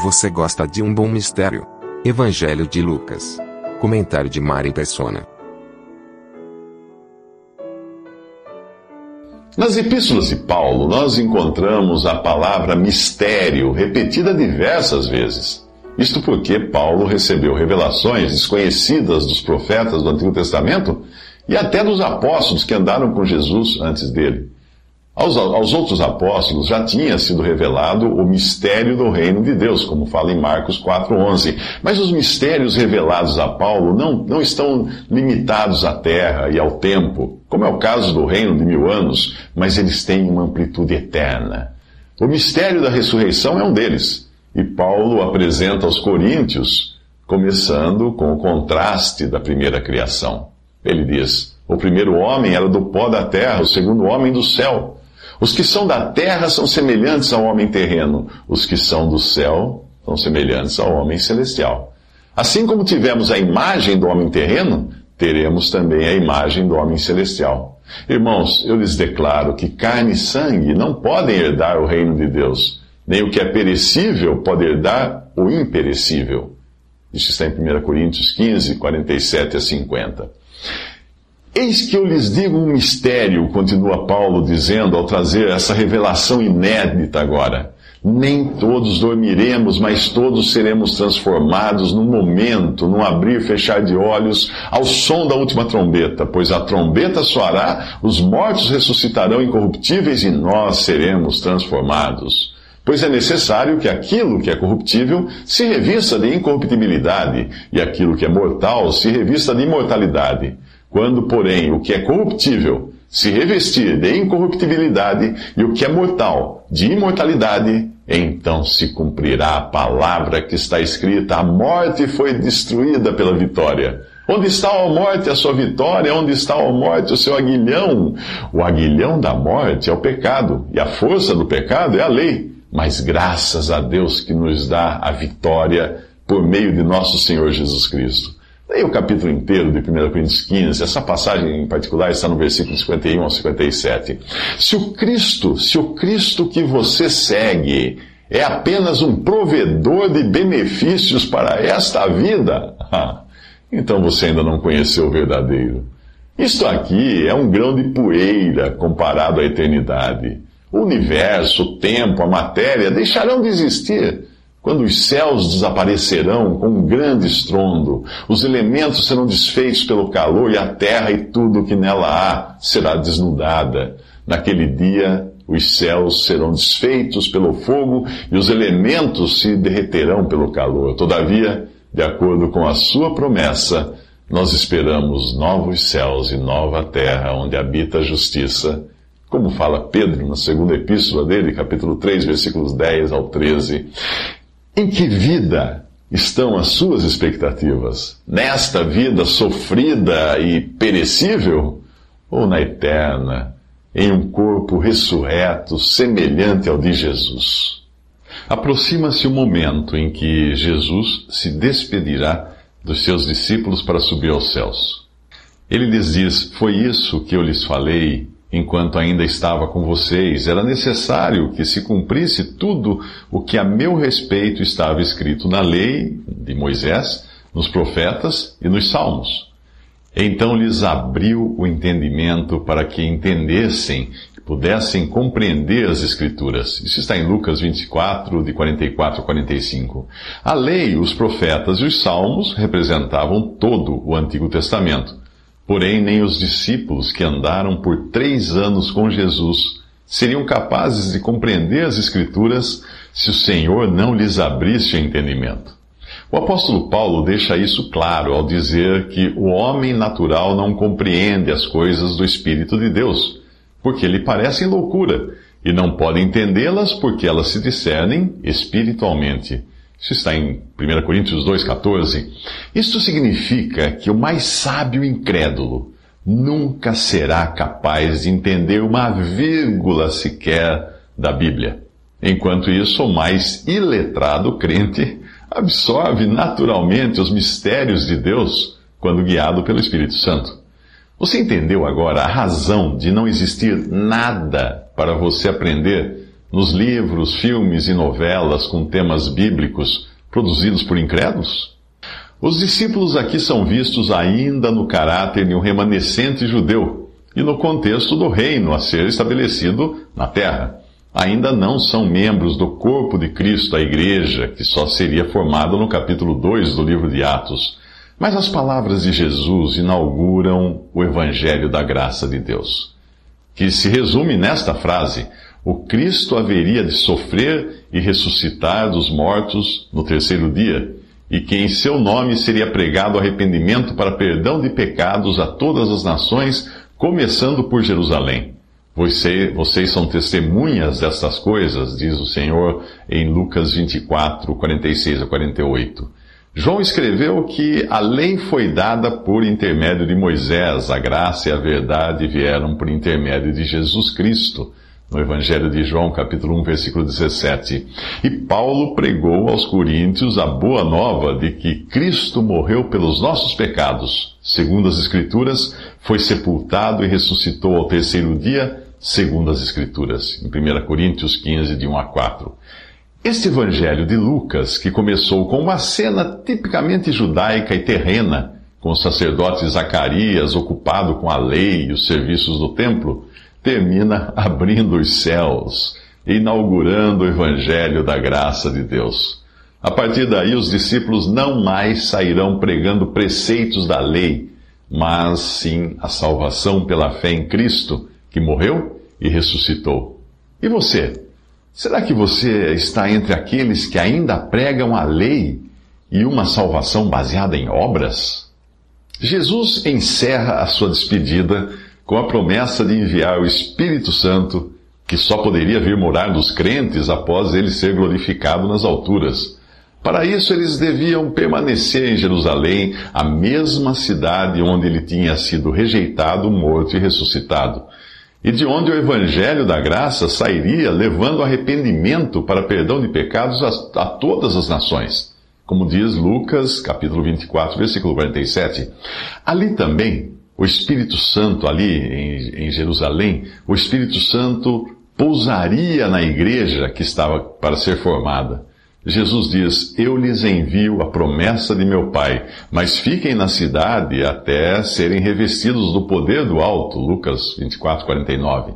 Você gosta de um bom mistério? Evangelho de Lucas. Comentário de Mari Persona. Nas epístolas de Paulo, nós encontramos a palavra mistério repetida diversas vezes. Isto porque Paulo recebeu revelações desconhecidas dos profetas do Antigo Testamento e até dos apóstolos que andaram com Jesus antes dele. Aos, aos, outros apóstolos já tinha sido revelado o mistério do reino de Deus, como fala em Marcos 4,11. Mas os mistérios revelados a Paulo não, não estão limitados à terra e ao tempo, como é o caso do reino de mil anos, mas eles têm uma amplitude eterna. O mistério da ressurreição é um deles, e Paulo apresenta aos coríntios, começando com o contraste da primeira criação. Ele diz: O primeiro homem era do pó da terra, o segundo homem do céu. Os que são da terra são semelhantes ao homem terreno, os que são do céu são semelhantes ao homem celestial. Assim como tivemos a imagem do homem terreno, teremos também a imagem do homem celestial. Irmãos, eu lhes declaro que carne e sangue não podem herdar o reino de Deus, nem o que é perecível pode herdar o imperecível. Isso está em 1 Coríntios 15, 47 a 50. Eis que eu lhes digo um mistério, continua Paulo dizendo ao trazer essa revelação inédita agora. Nem todos dormiremos, mas todos seremos transformados num momento, num abrir e fechar de olhos, ao som da última trombeta, pois a trombeta soará, os mortos ressuscitarão incorruptíveis e nós seremos transformados. Pois é necessário que aquilo que é corruptível se revista de incorruptibilidade, e aquilo que é mortal se revista de imortalidade. Quando, porém, o que é corruptível se revestir de incorruptibilidade e o que é mortal de imortalidade, então se cumprirá a palavra que está escrita: a morte foi destruída pela vitória. Onde está a morte, a sua vitória? Onde está a morte, o seu aguilhão? O aguilhão da morte é o pecado, e a força do pecado é a lei. Mas graças a Deus que nos dá a vitória por meio de nosso Senhor Jesus Cristo. Leia o capítulo inteiro de 1 Coríntios 15, essa passagem em particular está no versículo 51 ao 57. Se o Cristo, se o Cristo que você segue é apenas um provedor de benefícios para esta vida, então você ainda não conheceu o verdadeiro. Isto aqui é um grão de poeira comparado à eternidade. O universo, o tempo, a matéria deixarão de existir quando os céus desaparecerão com um grande estrondo, os elementos serão desfeitos pelo calor e a terra e tudo o que nela há será desnudada. Naquele dia, os céus serão desfeitos pelo fogo e os elementos se derreterão pelo calor. Todavia, de acordo com a sua promessa, nós esperamos novos céus e nova terra onde habita a justiça, como fala Pedro na segunda epístola dele, capítulo 3, versículos 10 ao 13. Em que vida estão as suas expectativas? Nesta vida sofrida e perecível? Ou na eterna, em um corpo ressurreto semelhante ao de Jesus? Aproxima-se o momento em que Jesus se despedirá dos seus discípulos para subir aos céus. Ele lhes diz: Foi isso que eu lhes falei enquanto ainda estava com vocês, era necessário que se cumprisse tudo o que a meu respeito estava escrito na lei de Moisés, nos profetas e nos salmos. Então lhes abriu o entendimento para que entendessem, pudessem compreender as Escrituras. Isso está em Lucas 24, de 44 a 45. A lei, os profetas e os salmos representavam todo o Antigo Testamento. Porém, nem os discípulos que andaram por três anos com Jesus seriam capazes de compreender as Escrituras se o Senhor não lhes abrisse o entendimento. O apóstolo Paulo deixa isso claro ao dizer que o homem natural não compreende as coisas do Espírito de Deus, porque lhe parecem loucura, e não podem entendê-las porque elas se discernem espiritualmente. Isso está em 1 Coríntios 2,14. Isto significa que o mais sábio incrédulo nunca será capaz de entender uma vírgula sequer da Bíblia. Enquanto isso, o mais iletrado crente absorve naturalmente os mistérios de Deus quando guiado pelo Espírito Santo. Você entendeu agora a razão de não existir nada para você aprender nos livros, filmes e novelas com temas bíblicos produzidos por incrédulos? Os discípulos aqui são vistos ainda no caráter de um remanescente judeu e no contexto do reino a ser estabelecido na terra. Ainda não são membros do corpo de Cristo, a igreja, que só seria formada no capítulo 2 do livro de Atos. Mas as palavras de Jesus inauguram o evangelho da graça de Deus, que se resume nesta frase: o Cristo haveria de sofrer e ressuscitar dos mortos no terceiro dia, e que em seu nome seria pregado arrependimento para perdão de pecados a todas as nações, começando por Jerusalém. Você, vocês são testemunhas destas coisas, diz o Senhor em Lucas 24, 46 a 48. João escreveu que a lei foi dada por intermédio de Moisés, a graça e a verdade vieram por intermédio de Jesus Cristo no Evangelho de João, capítulo 1, versículo 17. E Paulo pregou aos coríntios a boa nova de que Cristo morreu pelos nossos pecados, segundo as Escrituras, foi sepultado e ressuscitou ao terceiro dia, segundo as Escrituras, em 1 Coríntios 15, de 1 a 4. Este Evangelho de Lucas, que começou com uma cena tipicamente judaica e terrena, com o sacerdote Zacarias ocupado com a lei e os serviços do templo, termina abrindo os céus, inaugurando o evangelho da graça de Deus. A partir daí, os discípulos não mais sairão pregando preceitos da lei, mas sim a salvação pela fé em Cristo, que morreu e ressuscitou. E você? Será que você está entre aqueles que ainda pregam a lei e uma salvação baseada em obras? Jesus encerra a sua despedida com a promessa de enviar o Espírito Santo, que só poderia vir morar nos crentes após ele ser glorificado nas alturas. Para isso, eles deviam permanecer em Jerusalém, a mesma cidade onde ele tinha sido rejeitado, morto e ressuscitado, e de onde o Evangelho da Graça sairia levando arrependimento para perdão de pecados a, a todas as nações. Como diz Lucas, capítulo 24, versículo 47. Ali também o Espírito Santo ali em, em Jerusalém, o Espírito Santo pousaria na igreja que estava para ser formada. Jesus diz: Eu lhes envio a promessa de meu Pai, mas fiquem na cidade até serem revestidos do poder do alto. Lucas 24, 49.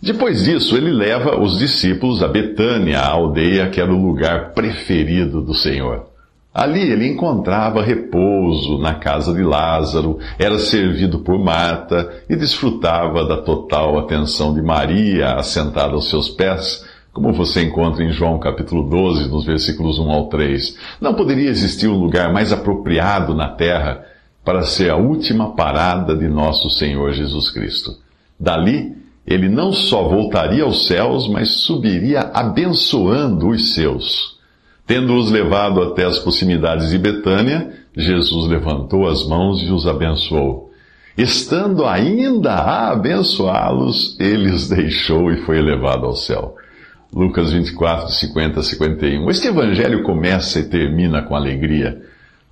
Depois disso, ele leva os discípulos a Betânia, a aldeia que era o lugar preferido do Senhor. Ali ele encontrava repouso na casa de Lázaro, era servido por Marta e desfrutava da total atenção de Maria, assentada aos seus pés, como você encontra em João capítulo 12, nos versículos 1 ao 3. Não poderia existir um lugar mais apropriado na terra para ser a última parada de nosso Senhor Jesus Cristo. Dali, ele não só voltaria aos céus, mas subiria abençoando os seus. Tendo-os levado até as proximidades de Betânia, Jesus levantou as mãos e os abençoou. Estando ainda a abençoá-los, ele os deixou e foi elevado ao céu. Lucas 24, 50 a 51. Este evangelho começa e termina com alegria.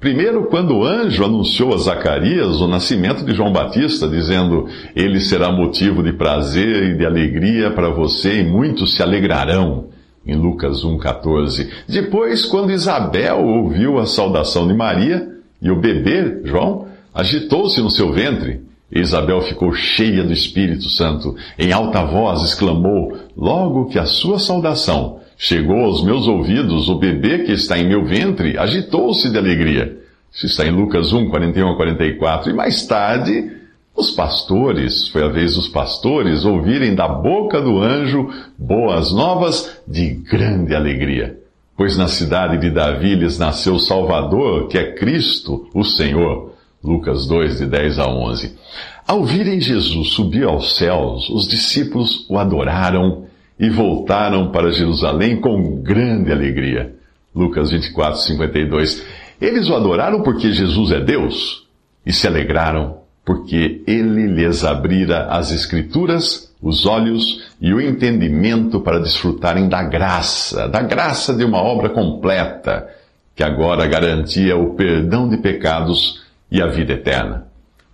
Primeiro, quando o anjo anunciou a Zacarias o nascimento de João Batista, dizendo: Ele será motivo de prazer e de alegria para você, e muitos se alegrarão em Lucas 1,14. Depois, quando Isabel ouviu a saudação de Maria, e o bebê, João, agitou-se no seu ventre, Isabel ficou cheia do Espírito Santo. Em alta voz exclamou: Logo que a sua saudação chegou aos meus ouvidos, o bebê que está em meu ventre agitou-se de alegria. Isso está em Lucas 1, 41 a 44. E mais tarde, os pastores, foi a vez dos pastores ouvirem da boca do anjo boas novas de grande alegria. Pois na cidade de Davi lhes nasceu o Salvador, que é Cristo, o Senhor. Lucas 2, de 10 a 11. Ao virem Jesus subir aos céus, os discípulos o adoraram e voltaram para Jerusalém com grande alegria. Lucas 24, 52. Eles o adoraram porque Jesus é Deus e se alegraram porque ele lhes abrira as Escrituras, os olhos e o entendimento para desfrutarem da graça, da graça de uma obra completa, que agora garantia o perdão de pecados e a vida eterna.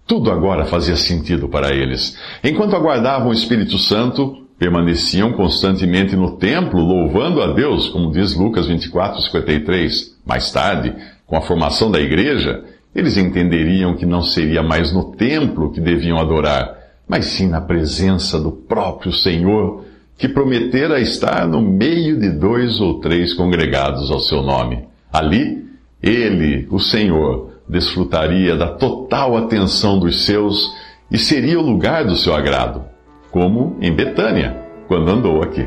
Tudo agora fazia sentido para eles. Enquanto aguardavam o Espírito Santo, permaneciam constantemente no templo, louvando a Deus, como diz Lucas 24, 53. Mais tarde, com a formação da igreja, eles entenderiam que não seria mais no templo que deviam adorar, mas sim na presença do próprio Senhor, que prometera estar no meio de dois ou três congregados ao seu nome. Ali, ele, o Senhor, desfrutaria da total atenção dos seus e seria o lugar do seu agrado, como em Betânia, quando andou aqui.